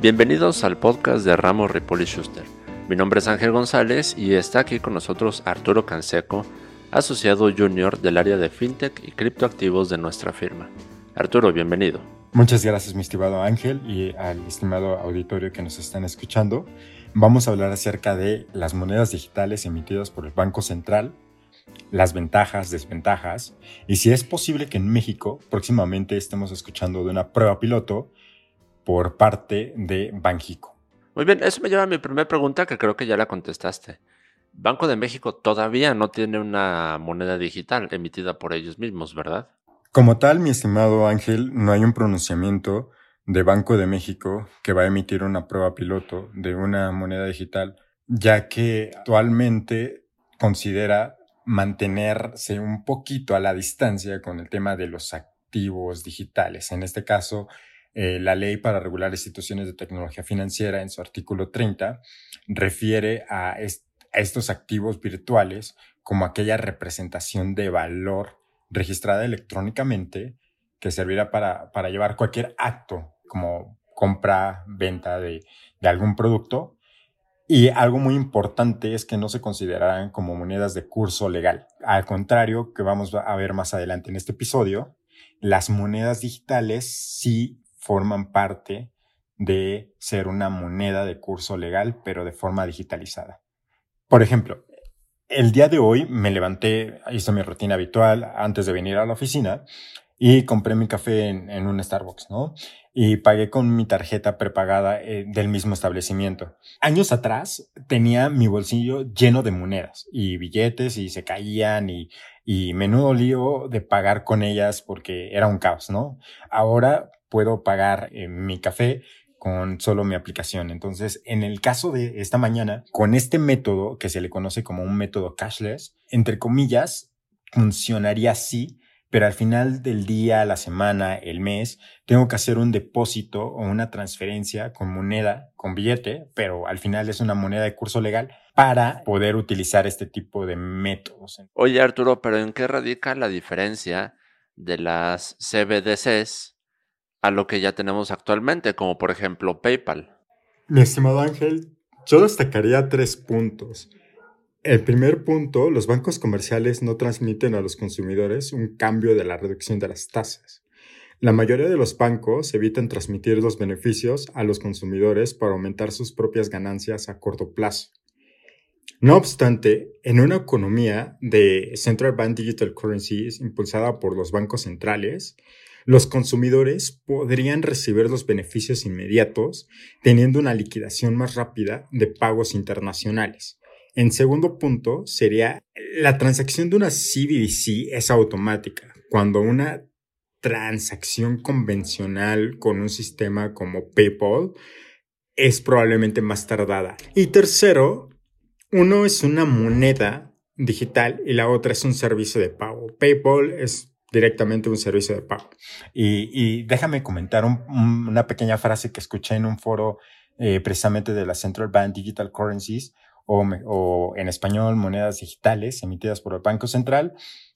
Bienvenidos al podcast de Ramos Ripoli Schuster. Mi nombre es Ángel González y está aquí con nosotros Arturo Canseco, asociado junior del área de fintech y criptoactivos de nuestra firma. Arturo, bienvenido. Muchas gracias, mi estimado Ángel, y al estimado auditorio que nos están escuchando. Vamos a hablar acerca de las monedas digitales emitidas por el Banco Central, las ventajas, desventajas, y si es posible que en México próximamente estemos escuchando de una prueba piloto por parte de Banjico. Muy bien, eso me lleva a mi primera pregunta que creo que ya la contestaste. Banco de México todavía no tiene una moneda digital emitida por ellos mismos, ¿verdad? Como tal, mi estimado Ángel, no hay un pronunciamiento de Banco de México que va a emitir una prueba piloto de una moneda digital, ya que actualmente considera mantenerse un poquito a la distancia con el tema de los activos digitales. En este caso, eh, la ley para regular instituciones de tecnología financiera en su artículo 30 refiere a, estos activos virtuales como aquella representación de valor registrada electrónicamente que servirá para, llevar cualquier acto como compra, venta de, de algún producto. Y algo muy importante es que no se considerarán como monedas de curso legal. Al contrario, que vamos a ver más adelante en este episodio, las monedas digitales sí forman parte de ser una moneda de curso legal, pero de forma digitalizada. Por ejemplo, el día de hoy me levanté, hice mi rutina habitual antes de venir a la oficina y compré mi café en, un Starbucks, ¿no? Y pagué con mi tarjeta prepagada eh, del mismo establecimiento. Años atrás tenía mi bolsillo lleno de monedas y billetes y se caían y, y menudo lío de pagar con ellas porque era un caos, ¿no? Ahora puedo pagar eh, mi café con solo mi aplicación. Entonces, en el caso de esta mañana, con este método que se le conoce como un método cashless, entre comillas, funcionaría así, pero al final del día, la semana, el mes, tengo que hacer un depósito o una transferencia con moneda, con billete, pero al final es una moneda de curso legal para poder utilizar este tipo de métodos. Oye Arturo, pero ¿en qué radica la diferencia de las CBDCs a lo que ya tenemos actualmente, como por ejemplo PayPal. Mi estimado Ángel, yo destacaría tres puntos. El primer punto, los bancos comerciales no transmiten a los consumidores un cambio de la reducción de las tasas. La mayoría de los bancos evitan transmitir los beneficios a los consumidores para aumentar sus propias ganancias a corto plazo. No obstante, en una economía de Central Bank Digital Currencies impulsada por los bancos centrales, los consumidores podrían recibir los beneficios inmediatos teniendo una liquidación más rápida de pagos internacionales. En segundo punto sería la transacción de una CBDC es automática. Cuando una transacción convencional con un sistema como PayPal es probablemente más tardada. Y tercero, uno es una moneda digital y la otra es un servicio de pago. PayPal es directamente un servicio de pago. Y, déjame comentar una pequeña frase que escuché en un foro eh, precisamente de la Central Bank Digital Currencies o, o, en español monedas digitales emitidas por el Banco Central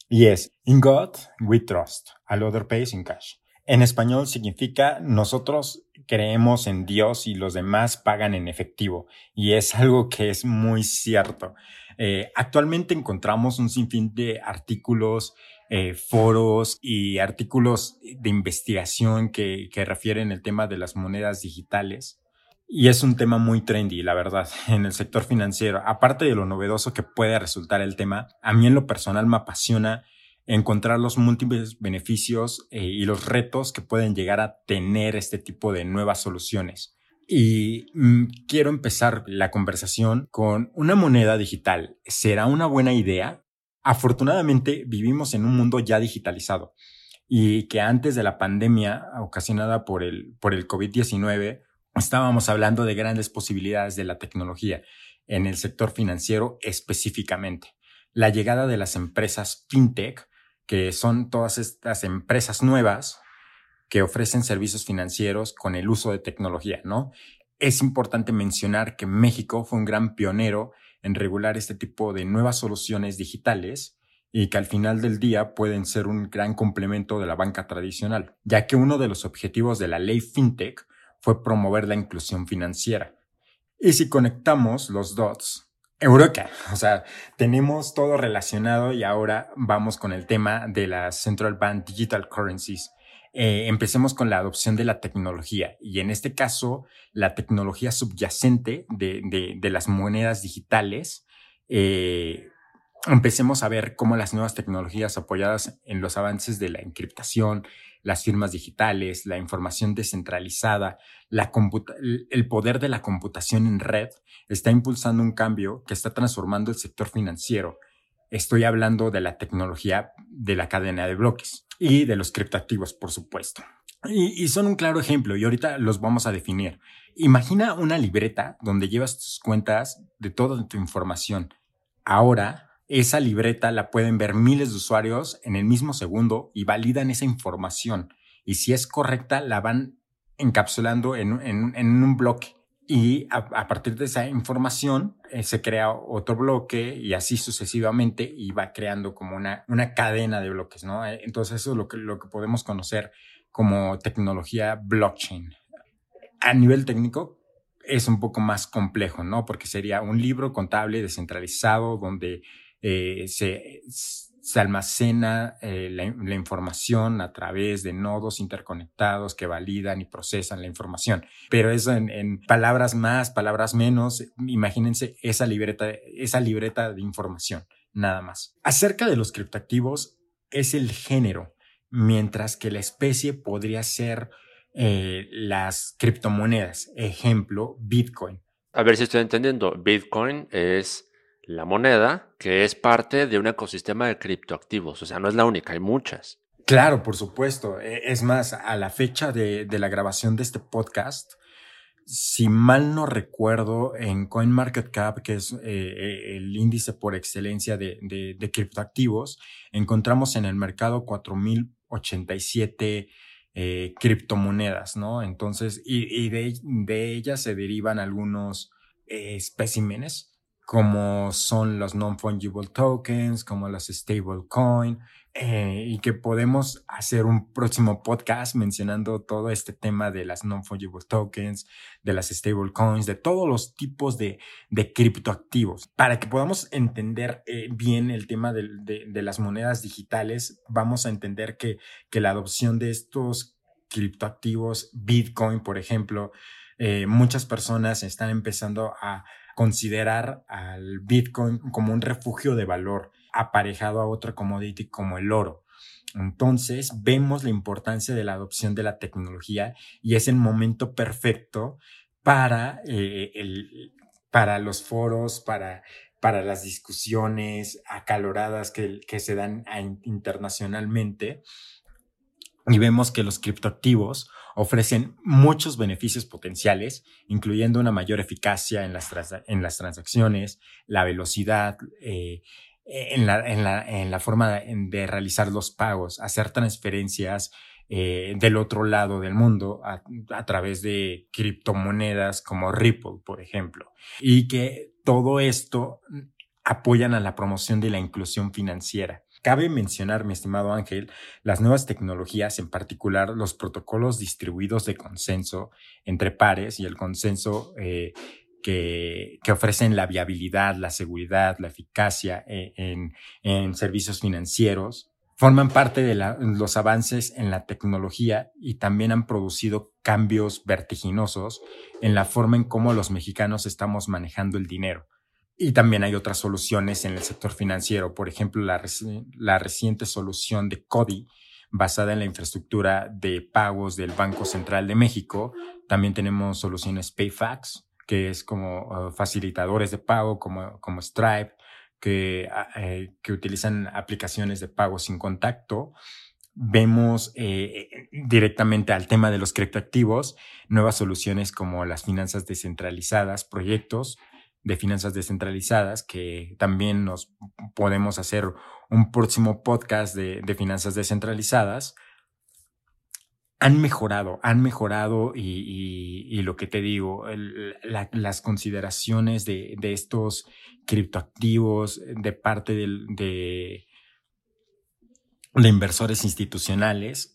y es In God we trust, all other pays in cash. En español significa nosotros creemos en Dios y los demás pagan en efectivo y es algo que es muy cierto. Eh, actualmente encontramos un sinfín de artículos eh, foros y artículos de investigación que, que refieren el tema de las monedas digitales. Y es un tema muy trendy, la verdad, en el sector financiero. Aparte de lo novedoso que puede resultar el tema, a mí en lo personal me apasiona encontrar los múltiples beneficios eh, y los retos que pueden llegar a tener este tipo de nuevas soluciones. Y mm, quiero empezar la conversación con una moneda digital. ¿Será una buena idea? Afortunadamente vivimos en un mundo ya digitalizado y que antes de la pandemia ocasionada por el, por el COVID-19 estábamos hablando de grandes posibilidades de la tecnología en el sector financiero específicamente. La llegada de las empresas fintech, que son todas estas empresas nuevas que ofrecen servicios financieros con el uso de tecnología, ¿no? Es importante mencionar que México fue un gran pionero en regular este tipo de nuevas soluciones digitales y que al final del día pueden ser un gran complemento de la banca tradicional, ya que uno de los objetivos de la ley FinTech fue promover la inclusión financiera. Y si conectamos los dots, Eureka, o sea, tenemos todo relacionado y ahora vamos con el tema de las Central Bank Digital Currencies. Eh, empecemos con la adopción de la tecnología y en este caso la tecnología subyacente de, de, las monedas digitales. Eh, empecemos a ver cómo las nuevas tecnologías apoyadas en los avances de la encriptación, las firmas digitales, la información descentralizada, la el poder de la computación en red está impulsando un cambio que está transformando el sector financiero. Estoy hablando de la tecnología de la cadena de bloques y de los criptoactivos, por supuesto. Y, son un claro ejemplo y ahorita los vamos a definir. Imagina una libreta donde llevas tus cuentas de toda tu información. Ahora esa libreta la pueden ver miles de usuarios en el mismo segundo y validan esa información. Y si es correcta, la van encapsulando en, un bloque. Y a, partir de esa información eh, se crea otro bloque y así sucesivamente y va creando como una, una cadena de bloques, ¿no? Eh, entonces eso es lo que, lo que podemos conocer como tecnología blockchain. A nivel técnico, es un poco más complejo, ¿no? Porque sería un libro contable descentralizado donde eh, se, se, almacena eh, la, información a través de nodos interconectados que validan y procesan la información. Pero eso en, palabras más, palabras menos, imagínense esa libreta, esa libreta de información, nada más. Acerca de los criptoactivos, es el género, mientras que la especie podría ser eh, las criptomonedas. Ejemplo, Bitcoin. A ver si estoy entendiendo. Bitcoin es la moneda, que es parte de un ecosistema de criptoactivos. O sea, no es la única, hay muchas. Claro, por supuesto. E, es más, a la fecha de, la grabación de este podcast, si mal no recuerdo, en CoinMarketCap, que es eh, eh, el índice por excelencia de, criptoactivos, encontramos en el mercado 4.087 eh, criptomonedas, ¿no? Entonces, y, de, de, ellas se derivan algunos especímenes como son los non-fungible tokens, como los stablecoin, eh, y que podemos hacer un próximo podcast mencionando todo este tema de las non-fungible tokens, de las stablecoins, de todos los tipos de, de criptoactivos. Para que podamos entender eh, bien el tema de, de, las monedas digitales, vamos a entender que, que la adopción de estos criptoactivos, Bitcoin, por ejemplo, eh, muchas personas están empezando a considerar al Bitcoin como un refugio de valor aparejado a otra commodity como el oro. Entonces vemos la importancia de la adopción de la tecnología y es el momento perfecto para, eh, el, para los foros, para, para las discusiones acaloradas que, que se dan internacionalmente. Y vemos que los criptoactivos ofrecen muchos beneficios potenciales, incluyendo una mayor eficacia en las, en las transacciones, la velocidad, eh, en, la, forma de realizar los pagos, hacer transferencias eh, del otro lado del mundo a, a, través de criptomonedas como Ripple, por ejemplo, y que todo esto apoyan a la promoción de la inclusión financiera. Cabe mencionar, mi estimado Ángel, las nuevas tecnologías, en particular los protocolos distribuidos de consenso entre pares y el consenso eh, que, ofrecen la viabilidad, la seguridad, la eficacia eh, en, servicios financieros, forman parte de los avances en la tecnología y también han producido cambios vertiginosos en la forma en cómo los mexicanos estamos manejando el dinero. Y también hay otras soluciones en el sector financiero, por ejemplo, la, la reciente solución de CODI, basada en la infraestructura de pagos del Banco Central de México. También tenemos soluciones PayFax, que es como uh, facilitadores de pago, como, como Stripe, que, ah, eh, que utilizan aplicaciones de pago sin contacto. Vemos eh, directamente al tema de los criptoactivos, nuevas soluciones como las finanzas descentralizadas, proyectos de finanzas descentralizadas, que también nos podemos hacer un próximo podcast de, finanzas descentralizadas, han mejorado, han mejorado y, lo que te digo, las consideraciones de, estos criptoactivos de parte de, de inversores institucionales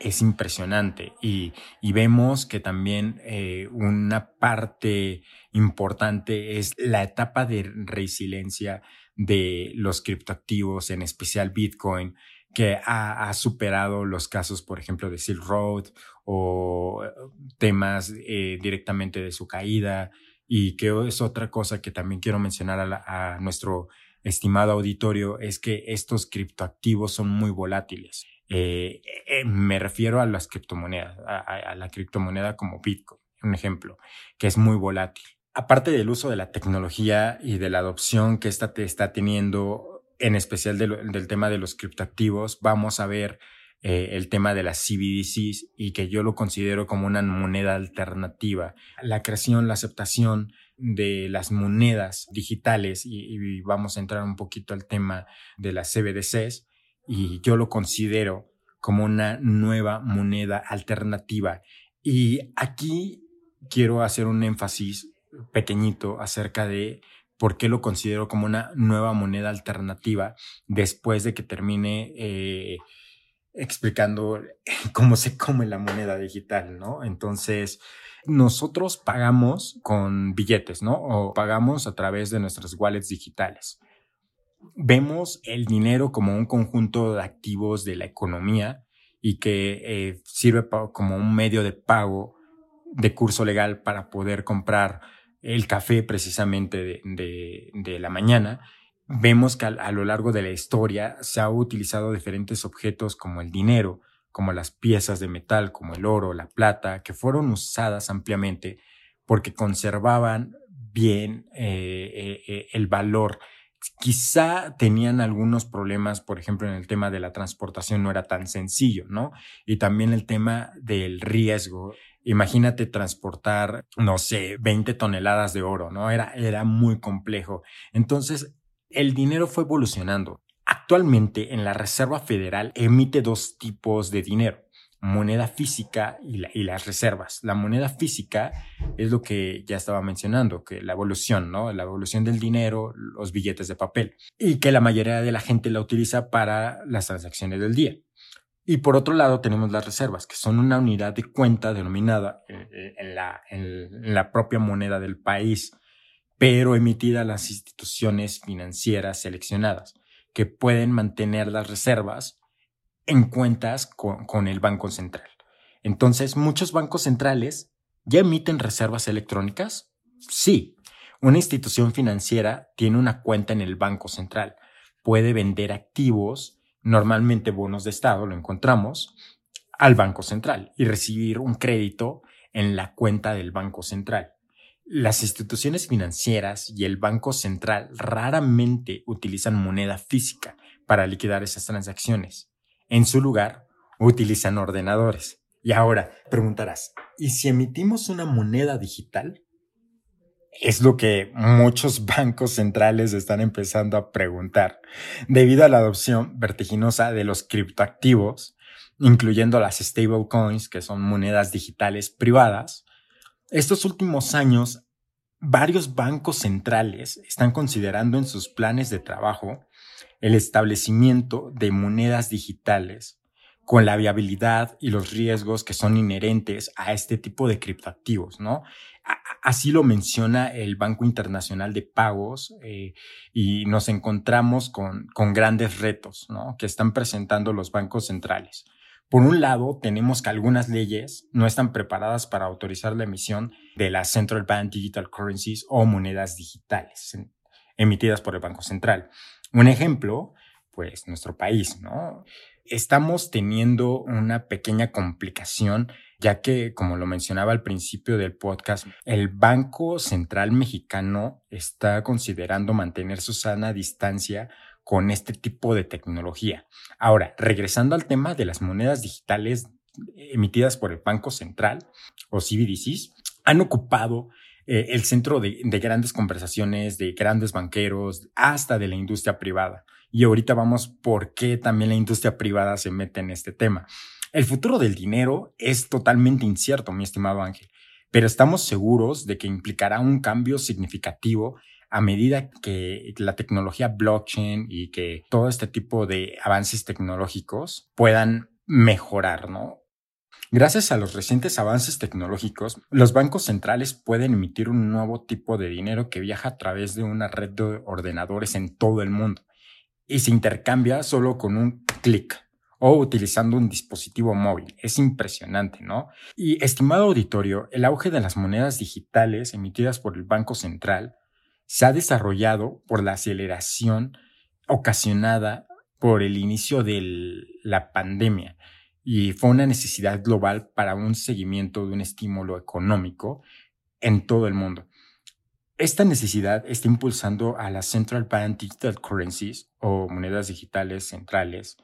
es impresionante y, vemos que también eh, una parte importante es la etapa de resiliencia de los criptoactivos, en especial Bitcoin, que ha, superado los casos, por ejemplo, de Silk Road o eh, temas eh, directamente de su caída. Y que es otra cosa que también quiero mencionar a, nuestro estimado auditorio, es que estos criptoactivos son muy volátiles. Eh, me refiero a las criptomonedas, a, la criptomoneda como Bitcoin, un ejemplo, que es muy volátil. Aparte del uso de la tecnología y de la adopción que esta te está teniendo en especial del tema de los criptoactivos, vamos a ver eh, el tema de las CBDCs y que yo lo considero como una moneda alternativa. La creación, la aceptación de las monedas digitales y, vamos a entrar un poquito al tema de las CBDCs y yo lo considero como una nueva moneda alternativa. Y aquí quiero hacer un énfasis pequeñito acerca de por qué lo considero como una nueva moneda alternativa después de que termine eh, explicando cómo se come la moneda digital, ¿no? Entonces, nosotros pagamos con billetes, ¿no? O pagamos a través de nuestras wallets digitales. Vemos el dinero como un conjunto de activos de la economía y que eh, sirve como un medio de pago de curso legal para poder comprar el café precisamente de, la mañana, vemos que a, lo largo de la historia se ha utilizado diferentes objetos como el dinero, como las piezas de metal, como el oro, la plata, que fueron usadas ampliamente porque conservaban bien eh, eh, el valor. Quizá tenían algunos problemas, por ejemplo, en el tema de la transportación no era tan sencillo, ¿no? Y también el tema del riesgo. Imagínate transportar, no sé, 20 toneladas de oro, ¿no? Era, era muy complejo. Entonces, el dinero fue evolucionando. Actualmente, en la Reserva Federal emite dos tipos de dinero moneda física y, las reservas. La moneda física es lo que ya estaba mencionando, que la evolución, ¿no? La evolución del dinero, los billetes de papel, y que la mayoría de la gente la utiliza para las transacciones del día. Y por otro lado tenemos las reservas, que son una unidad de cuenta denominada en, la, en la propia moneda del país, pero emitida a las instituciones financieras seleccionadas, que pueden mantener las reservas en cuentas con, con, el Banco Central. Entonces, muchos bancos centrales ya emiten reservas electrónicas. Sí, una institución financiera tiene una cuenta en el Banco Central, puede vender activos normalmente bonos de Estado, lo encontramos, al Banco Central y recibir un crédito en la cuenta del Banco Central. Las instituciones financieras y el Banco Central raramente utilizan moneda física para liquidar esas transacciones. En su lugar, utilizan ordenadores. Y ahora, preguntarás, ¿y si emitimos una moneda digital? Es lo que muchos bancos centrales están empezando a preguntar, debido a la adopción vertiginosa de los criptoactivos, incluyendo las stablecoins, que son monedas digitales privadas. Estos últimos años, varios bancos centrales están considerando en sus planes de trabajo el establecimiento de monedas digitales con la viabilidad y los riesgos que son inherentes a este tipo de criptoactivos, ¿no? Así lo menciona el Banco Internacional de Pagos eh, y nos encontramos con, con grandes retos ¿no? que están presentando los bancos centrales. Por un lado, tenemos que algunas leyes no están preparadas para autorizar la emisión de las Central Bank Digital Currencies o monedas digitales emitidas por el Banco Central. Un ejemplo, pues nuestro país, ¿no? Estamos teniendo una pequeña complicación ya que, como lo mencionaba al principio del podcast, el Banco Central Mexicano está considerando mantener su sana distancia con este tipo de tecnología. Ahora, regresando al tema de las monedas digitales emitidas por el Banco Central o CBDCs, han ocupado eh, el centro de, de grandes conversaciones de grandes banqueros, hasta de la industria privada. Y ahorita vamos por qué también la industria privada se mete en este tema. El futuro del dinero es totalmente incierto, mi estimado Ángel, pero estamos seguros de que implicará un cambio significativo a medida que la tecnología blockchain y que todo este tipo de avances tecnológicos puedan mejorar, ¿no? Gracias a los recientes avances tecnológicos, los bancos centrales pueden emitir un nuevo tipo de dinero que viaja a través de una red de ordenadores en todo el mundo y se intercambia solo con un clic o utilizando un dispositivo móvil. Es impresionante, ¿no? Y estimado auditorio, el auge de las monedas digitales emitidas por el Banco Central se ha desarrollado por la aceleración ocasionada por el inicio de la pandemia y fue una necesidad global para un seguimiento de un estímulo económico en todo el mundo. Esta necesidad está impulsando a las Central Bank Digital Currencies o monedas digitales centrales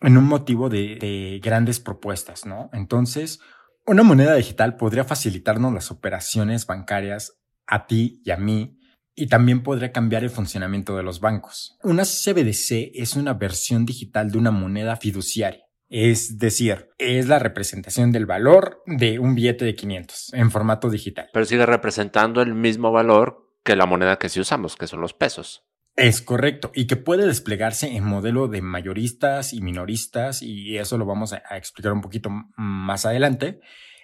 en un motivo de, de, grandes propuestas, ¿no? Entonces, una moneda digital podría facilitarnos las operaciones bancarias a ti y a mí y también podría cambiar el funcionamiento de los bancos. Una CBDC es una versión digital de una moneda fiduciaria. Es decir, es la representación del valor de un billete de 500 en formato digital. Pero sigue representando el mismo valor que la moneda que sí usamos, que son los pesos. Es correcto, y que puede desplegarse en modelo de mayoristas y minoristas, y eso lo vamos a, explicar un poquito más adelante.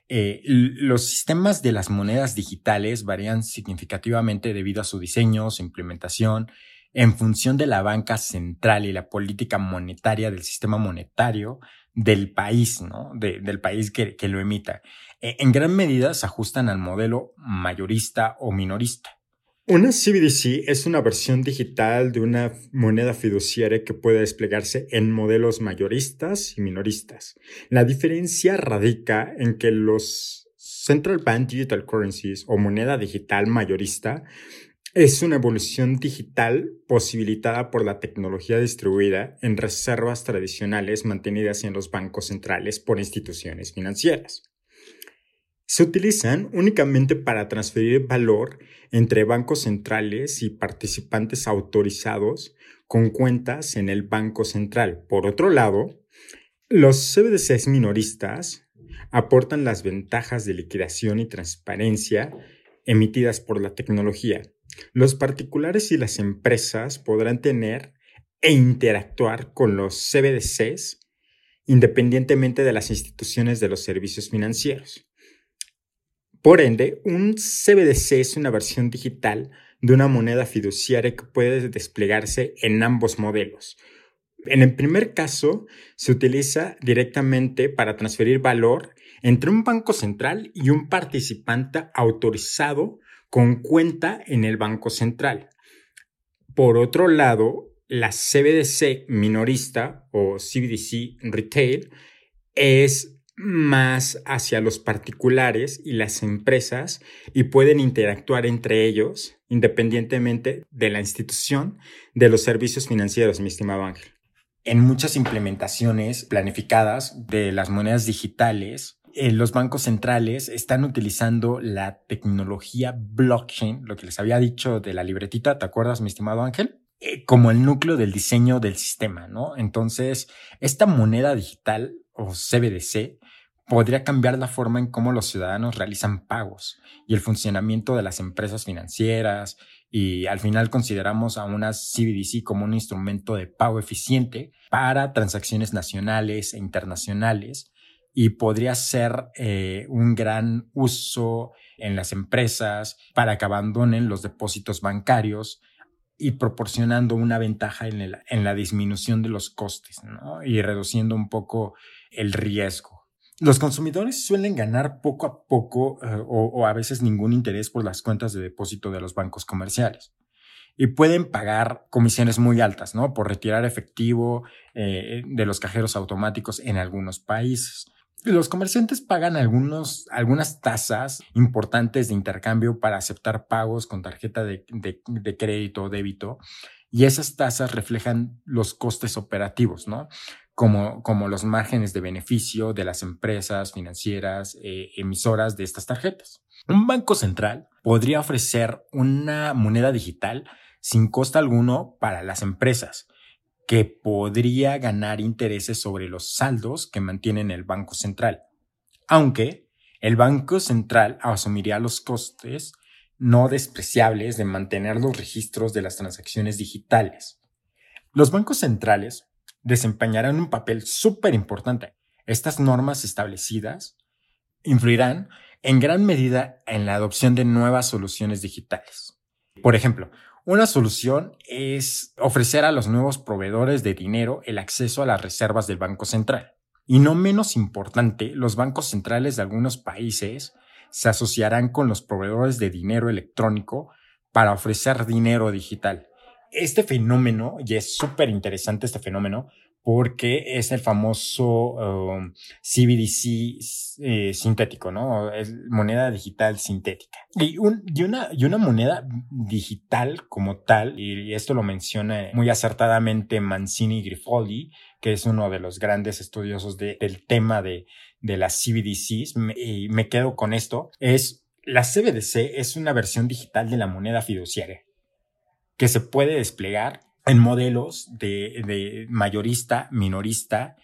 Eh, los sistemas de las monedas digitales varían significativamente debido a su diseño, su implementación, en función de la banca central y la política monetaria del sistema monetario del país, ¿no? del país que, que lo emita. E, en gran medida se ajustan al modelo mayorista o minorista. Una CBDC es una versión digital de una moneda fiduciaria que puede desplegarse en modelos mayoristas y minoristas. La diferencia radica en que los Central Bank Digital Currencies o moneda digital mayorista es una evolución digital posibilitada por la tecnología distribuida en reservas tradicionales mantenidas en los bancos centrales por instituciones financieras. Se utilizan únicamente para transferir valor entre bancos centrales y participantes autorizados con cuentas en el Banco Central. Por otro lado, los CBDCs minoristas aportan las ventajas de liquidación y transparencia emitidas por la tecnología. Los particulares y las empresas podrán tener e interactuar con los CBDCs independientemente de las instituciones de los servicios financieros. Por ende, un CBDC es una versión digital de una moneda fiduciaria que puede desplegarse en ambos modelos. En el primer caso, se utiliza directamente para transferir valor entre un banco central y un participante autorizado con cuenta en el banco central. Por otro lado, la CBDC minorista o CBDC retail es más hacia los particulares y las empresas y pueden interactuar entre ellos independientemente de la institución de los servicios financieros, mi estimado Ángel. En muchas implementaciones planificadas de las monedas digitales, eh, los bancos centrales están utilizando la tecnología blockchain, lo que les había dicho de la libretita, ¿te acuerdas, mi estimado Ángel? Eh, como el núcleo del diseño del sistema, ¿no? Entonces, esta moneda digital o CBDC podría cambiar la forma en cómo los ciudadanos realizan pagos y el funcionamiento de las empresas financieras y al final consideramos a una CBDC como un instrumento de pago eficiente para transacciones nacionales e internacionales y podría ser eh, un gran uso en las empresas para que abandonen los depósitos bancarios y proporcionando una ventaja en, en la disminución de los costes y reduciendo un poco el riesgo. Los consumidores suelen ganar poco a poco eh, o, a veces ningún interés por las cuentas de depósito de los bancos comerciales y pueden pagar comisiones muy altas, ¿no? Por retirar efectivo eh, de los cajeros automáticos en algunos países. Los comerciantes pagan algunos, algunas tasas importantes de intercambio para aceptar pagos con tarjeta de, de crédito o débito y esas tasas reflejan los costes operativos, ¿no? como, como los márgenes de beneficio de las empresas financieras eh, emisoras de estas tarjetas. Un banco central podría ofrecer una moneda digital sin costo alguno para las empresas, que podría ganar intereses sobre los saldos que mantienen el Banco Central, aunque el Banco Central asumiría los costes no despreciables de mantener los registros de las transacciones digitales. Los bancos centrales desempeñarán un papel súper importante Estas normas establecidas influirán en gran medida en la adopción de nuevas soluciones digitales. Por ejemplo, una solución es ofrecer a los nuevos proveedores de dinero el acceso a las reservas del Banco Central. Y no menos importante, los bancos centrales de algunos países se asociarán con los proveedores de dinero electrónico para ofrecer dinero digital. Este fenómeno, y es súper interesante este fenómeno, porque es el famoso CBDC um, eh, sintético, ¿no? Es moneda digital sintética. Y, una, moneda digital como tal, y esto lo menciona muy acertadamente Mancini Grifoli, que es uno de los grandes estudiosos del tema de las CBDCs, y me quedo con esto, es la CBDC es una versión digital de la moneda fiduciaria que se puede desplegar en modelos de, mayorista, minorista,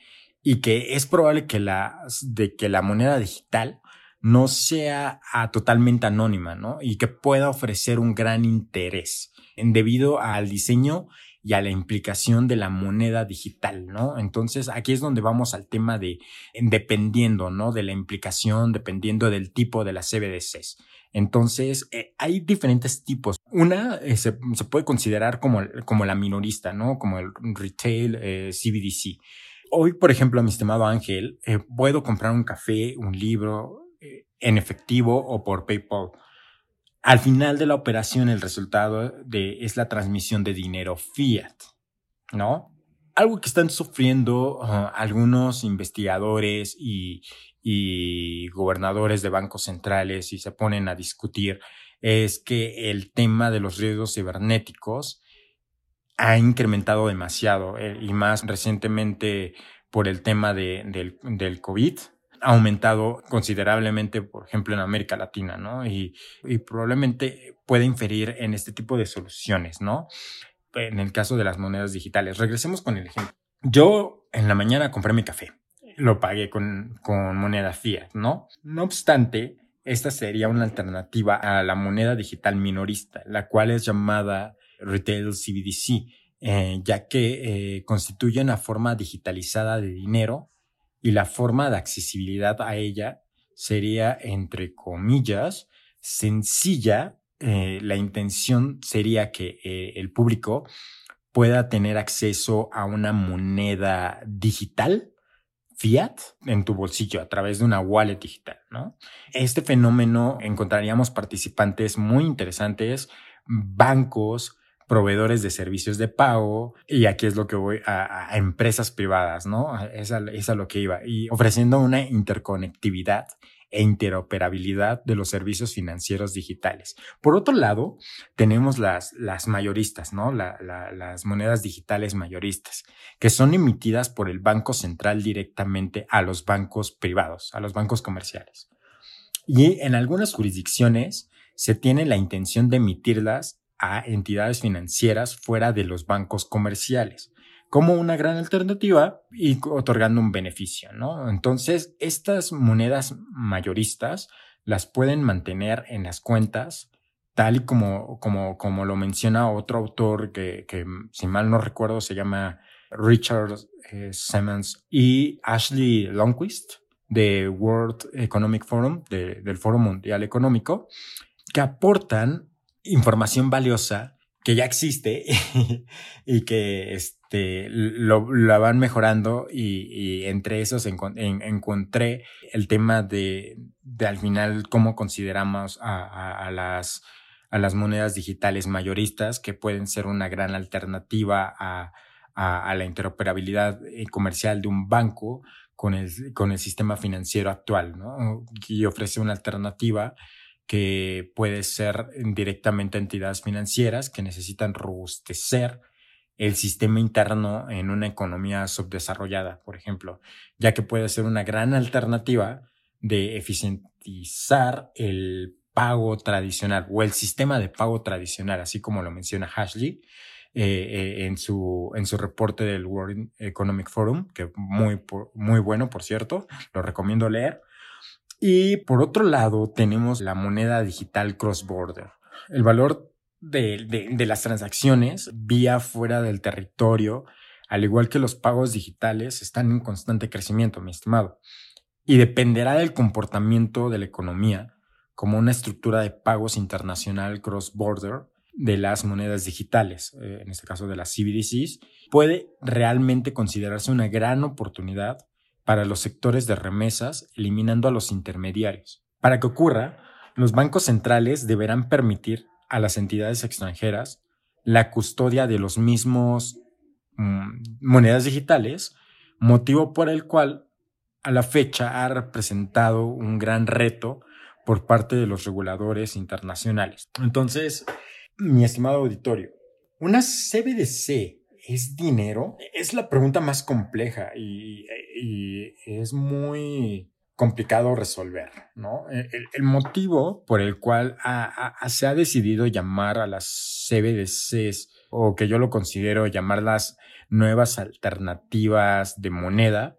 y que es probable que la, de que la moneda digital no sea ah, totalmente anónima, ¿no? Y que pueda ofrecer un gran interés debido al diseño y a la implicación de la moneda digital, ¿no? Entonces aquí es donde vamos al tema de dependiendo, ¿no? De la implicación, dependiendo del tipo de las CBDCs. Entonces, eh, hay diferentes tipos. Una eh, se, puede considerar como, como la minorista, ¿no? Como el retail eh, CBDC. Hoy, por ejemplo, mi estimado Ángel, puedo comprar un café, un libro en efectivo o por PayPal. Al final de la operación, el resultado de, es la transmisión de dinero fiat, ¿no? Algo que están sufriendo uh, algunos investigadores y, y gobernadores de bancos centrales y se ponen a discutir es que el tema de los riesgos cibernéticos ha incrementado demasiado eh, y más recientemente por el tema de, del, del COVID aumentado considerablemente, por ejemplo, en América Latina, ¿no? Y, y probablemente puede inferir en este tipo de soluciones, ¿no? En el caso de las monedas digitales. Regresemos con el ejemplo. Yo en la mañana compré mi café lo pagué con, con moneda fiat, ¿no? No obstante, esta sería una alternativa a la moneda digital minorista, la cual es llamada Retail CBDC, eh, ya que eh, constituye una forma digitalizada de dinero y la forma de accesibilidad a ella sería, entre comillas, sencilla. Eh, la intención sería que el público pueda tener acceso a una moneda digital fiat en tu bolsillo a través de una wallet digital, ¿no? Este fenómeno encontraríamos participantes muy interesantes, bancos, proveedores de servicios de pago, y aquí es lo que voy a, empresas privadas, ¿no? Es es a lo que iba, y ofreciendo una interconectividad e interoperabilidad de los servicios financieros digitales. Por otro lado, tenemos las, las mayoristas, ¿no? las monedas digitales mayoristas, que son emitidas por el Banco Central directamente a los bancos privados, a los bancos comerciales. Y en algunas jurisdicciones se tiene la intención de emitirlas a entidades financieras fuera de los bancos comerciales como una gran alternativa y otorgando un beneficio, ¿no? Entonces, estas monedas mayoristas las pueden mantener en las cuentas, tal y como, como, como lo menciona otro autor que, que si mal no recuerdo, se llama Richard eh, Simmons y Ashley Longquist de World Economic Forum, del Foro Mundial Económico, que aportan información valiosa que ya existe y que este, lo, la van mejorando y, entre esos encontré el tema de, de, al final cómo consideramos a, a, las, a las monedas digitales mayoristas que pueden ser una gran alternativa a, a la interoperabilidad eh, comercial de un banco con el, con el sistema financiero actual, ¿no? Y ofrece una alternativa que puede ser directamente entidades financieras que necesitan robustecer el sistema interno en una economía subdesarrollada, por ejemplo, ya que puede ser una gran alternativa de eficientizar el pago tradicional o el sistema de pago tradicional, así como lo menciona Ashley eh, eh, en, su, en su reporte del World Economic Forum, que muy, muy bueno, por cierto, lo recomiendo leer. Y por otro lado, tenemos la moneda digital cross-border. El valor de, las transacciones vía fuera del territorio al igual que los pagos digitales, están en constante crecimiento, mi estimado, y dependerá del comportamiento de la economía como una estructura de pagos internacional cross-border de las monedas digitales, eh, en este caso de las CBDCs, puede realmente considerarse una gran oportunidad para los sectores de remesas, eliminando a los intermediarios. Para que ocurra, los bancos centrales deberán permitir a las entidades extranjeras la custodia de los mismos mm, monedas digitales, motivo por el cual a la fecha ha representado un gran reto por parte de los reguladores internacionales. Entonces, mi estimado auditorio, ¿una CBDC es dinero? Es la pregunta más compleja y, es muy complicado resolver, ¿no? El, motivo por el cual se ha decidido llamar a las CBDCs o que yo lo considero llamar las nuevas alternativas de moneda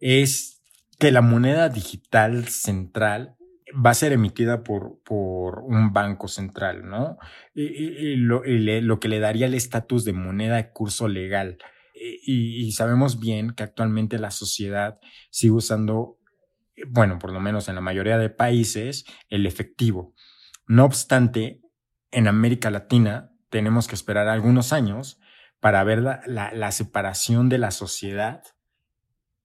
es que la moneda digital central va a ser emitida por, por un banco central, ¿no? Y, lo, lo, que le daría el estatus de moneda de curso legal. Y, sabemos bien que actualmente la sociedad sigue usando, bueno, por lo menos en la mayoría de países, el efectivo. No obstante, en América Latina tenemos que esperar algunos años para ver la, la, la separación de la sociedad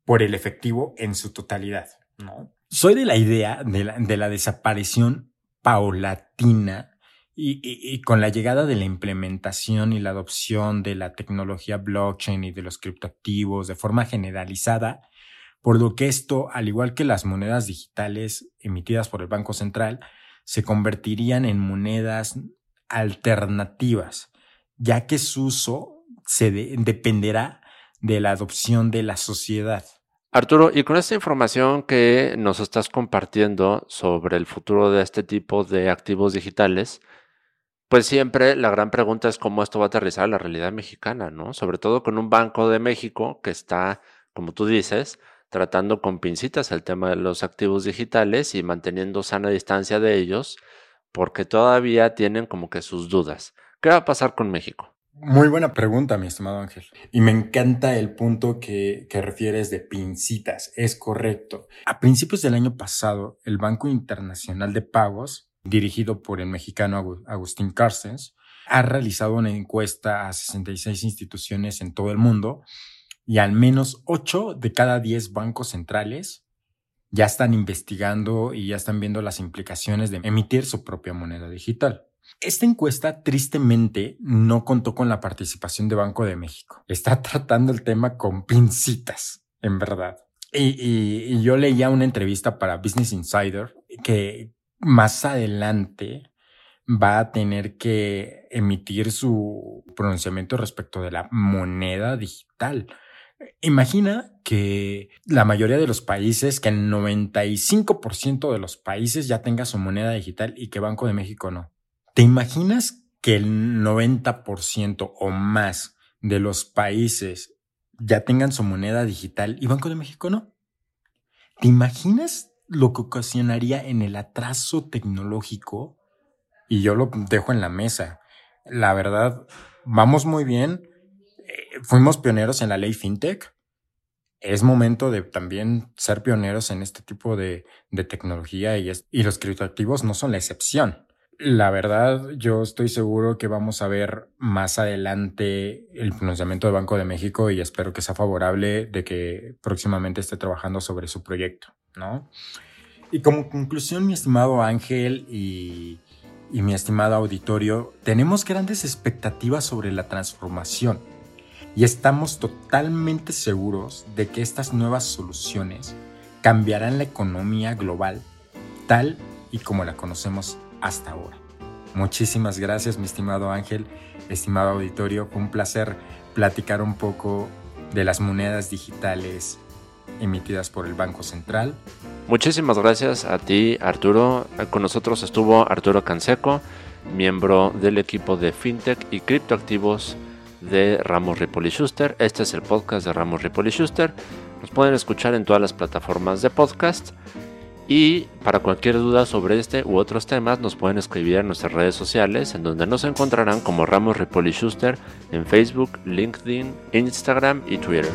por el efectivo en su totalidad, ¿no? Soy de la idea de la, desaparición paulatina y, con la llegada de la implementación y la adopción de la tecnología blockchain y de los criptoactivos de forma generalizada, por lo que esto, al igual que las monedas digitales emitidas por el Banco Central, se convertirían en monedas alternativas, ya que su uso se dependerá de la adopción de la sociedad. Arturo, y con esta información que nos estás compartiendo sobre el futuro de este tipo de activos digitales, pues siempre la gran pregunta es cómo esto va a aterrizar la realidad mexicana, ¿no? Sobre todo con un Banco de México que está, como tú dices, tratando con pincitas el tema de los activos digitales y manteniendo sana distancia de ellos, porque todavía tienen como que sus dudas. ¿Qué va a pasar con México? Muy buena pregunta, mi estimado Ángel. Y me encanta el punto que, que, refieres de pincitas. Es correcto. A principios del año pasado, el Banco Internacional de Pagos, dirigido por el mexicano Agustín Carstens, ha realizado una encuesta a 66 instituciones en todo el mundo y al menos 8 de cada 10 bancos centrales ya están investigando y ya están viendo las implicaciones de emitir su propia moneda digital. Esta encuesta tristemente no contó con la participación de Banco de México. Está tratando el tema con pincitas, en verdad. Y, yo leía una entrevista para Business Insider que más adelante va a tener que emitir su pronunciamiento respecto de la moneda digital. Imagina que la mayoría de los países, que el 95% de los países ya tenga su moneda digital y que Banco de México no. ¿Te imaginas que el 90% o más de los países ya tengan su moneda digital y Banco de México no? ¿Te imaginas lo que ocasionaría en el atraso tecnológico? Y yo lo dejo en la mesa. La verdad, vamos muy bien. Eh, fuimos pioneros en la ley FinTech. Es momento de también ser pioneros en este tipo de, tecnología y, y los criptoactivos no son la excepción. La verdad, yo estoy seguro que vamos a ver más adelante el pronunciamiento del Banco de México y espero que sea favorable de que próximamente esté trabajando sobre su proyecto, ¿no? Y como conclusión, mi estimado Ángel y, mi estimado auditorio, tenemos grandes expectativas sobre la transformación y estamos totalmente seguros de que estas nuevas soluciones cambiarán la economía global tal y como la conocemos hasta ahora. Muchísimas gracias, mi estimado Ángel, estimado auditorio. Fue un placer platicar un poco de las monedas digitales emitidas por el Banco Central. Muchísimas gracias a ti, Arturo. Con nosotros estuvo Arturo Canseco, miembro del equipo de FinTech y criptoactivos de Ramos Ripoli Schuster. Este es el podcast de Ramos Ripoli Schuster. Nos pueden escuchar en todas las plataformas de podcast Y para cualquier duda sobre este u otros temas nos pueden escribir en nuestras redes sociales en donde nos encontrarán como Ramos Ripoli Schuster en Facebook, LinkedIn, Instagram y Twitter.